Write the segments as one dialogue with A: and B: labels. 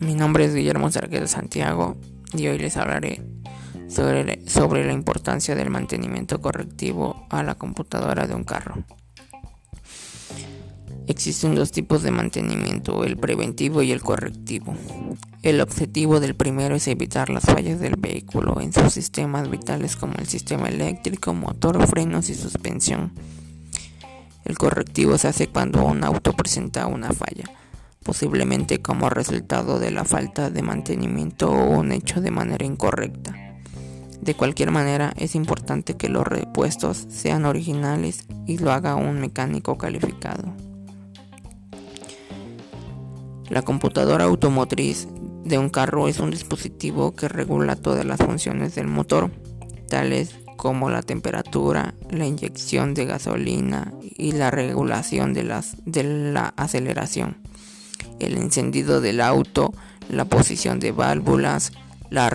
A: nombre es Guillermo Sarguedo Santiago y hoy les hablaré sobre, sobre la importancia del mantenimiento correctivo a la computadora de un carro. Existen dos tipos de mantenimiento, el preventivo y el correctivo. El objetivo del primero es evitar las fallas del vehículo en sus sistemas vitales como el sistema eléctrico, motor, frenos y suspensión. El correctivo se hace cuando un auto presenta una falla, posiblemente como resultado de la falta de mantenimiento o un hecho de manera incorrecta. De cualquier manera, es importante que los repuestos sean originales y lo haga un mecánico calificado. La computadora automotriz de un carro es un dispositivo que regula todas las funciones del motor, tales como la temperatura, la inyección de gasolina y la regulación de, la aceleración, el encendido del auto, la posición de válvulas, las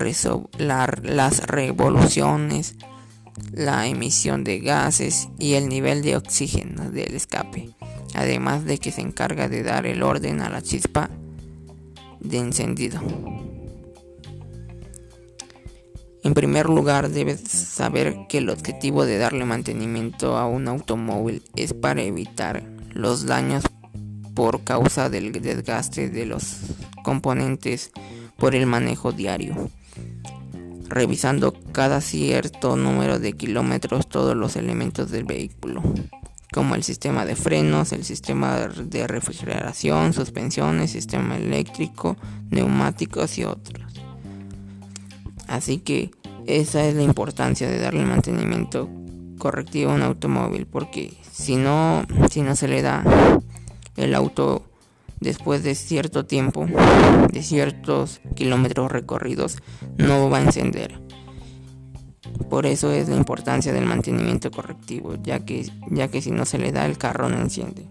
A: revoluciones, la emisión de gases y el nivel de oxígeno del escape además de que se encarga de dar el orden a la chispa de encendido. En primer lugar, debes saber que el objetivo de darle mantenimiento a un automóvil es para evitar los daños por causa del desgaste de los componentes por el manejo diario, revisando cada cierto número de kilómetros todos los elementos del vehículo como el sistema de frenos, el sistema de refrigeración, suspensiones, sistema eléctrico, neumáticos y otros. Así que esa es la importancia de darle mantenimiento correctivo a un automóvil, porque si no, si no se le da el auto después de cierto tiempo, de ciertos kilómetros recorridos, no va a encender. Por eso es la importancia del mantenimiento correctivo, ya que, ya que si no se le da el carro no enciende.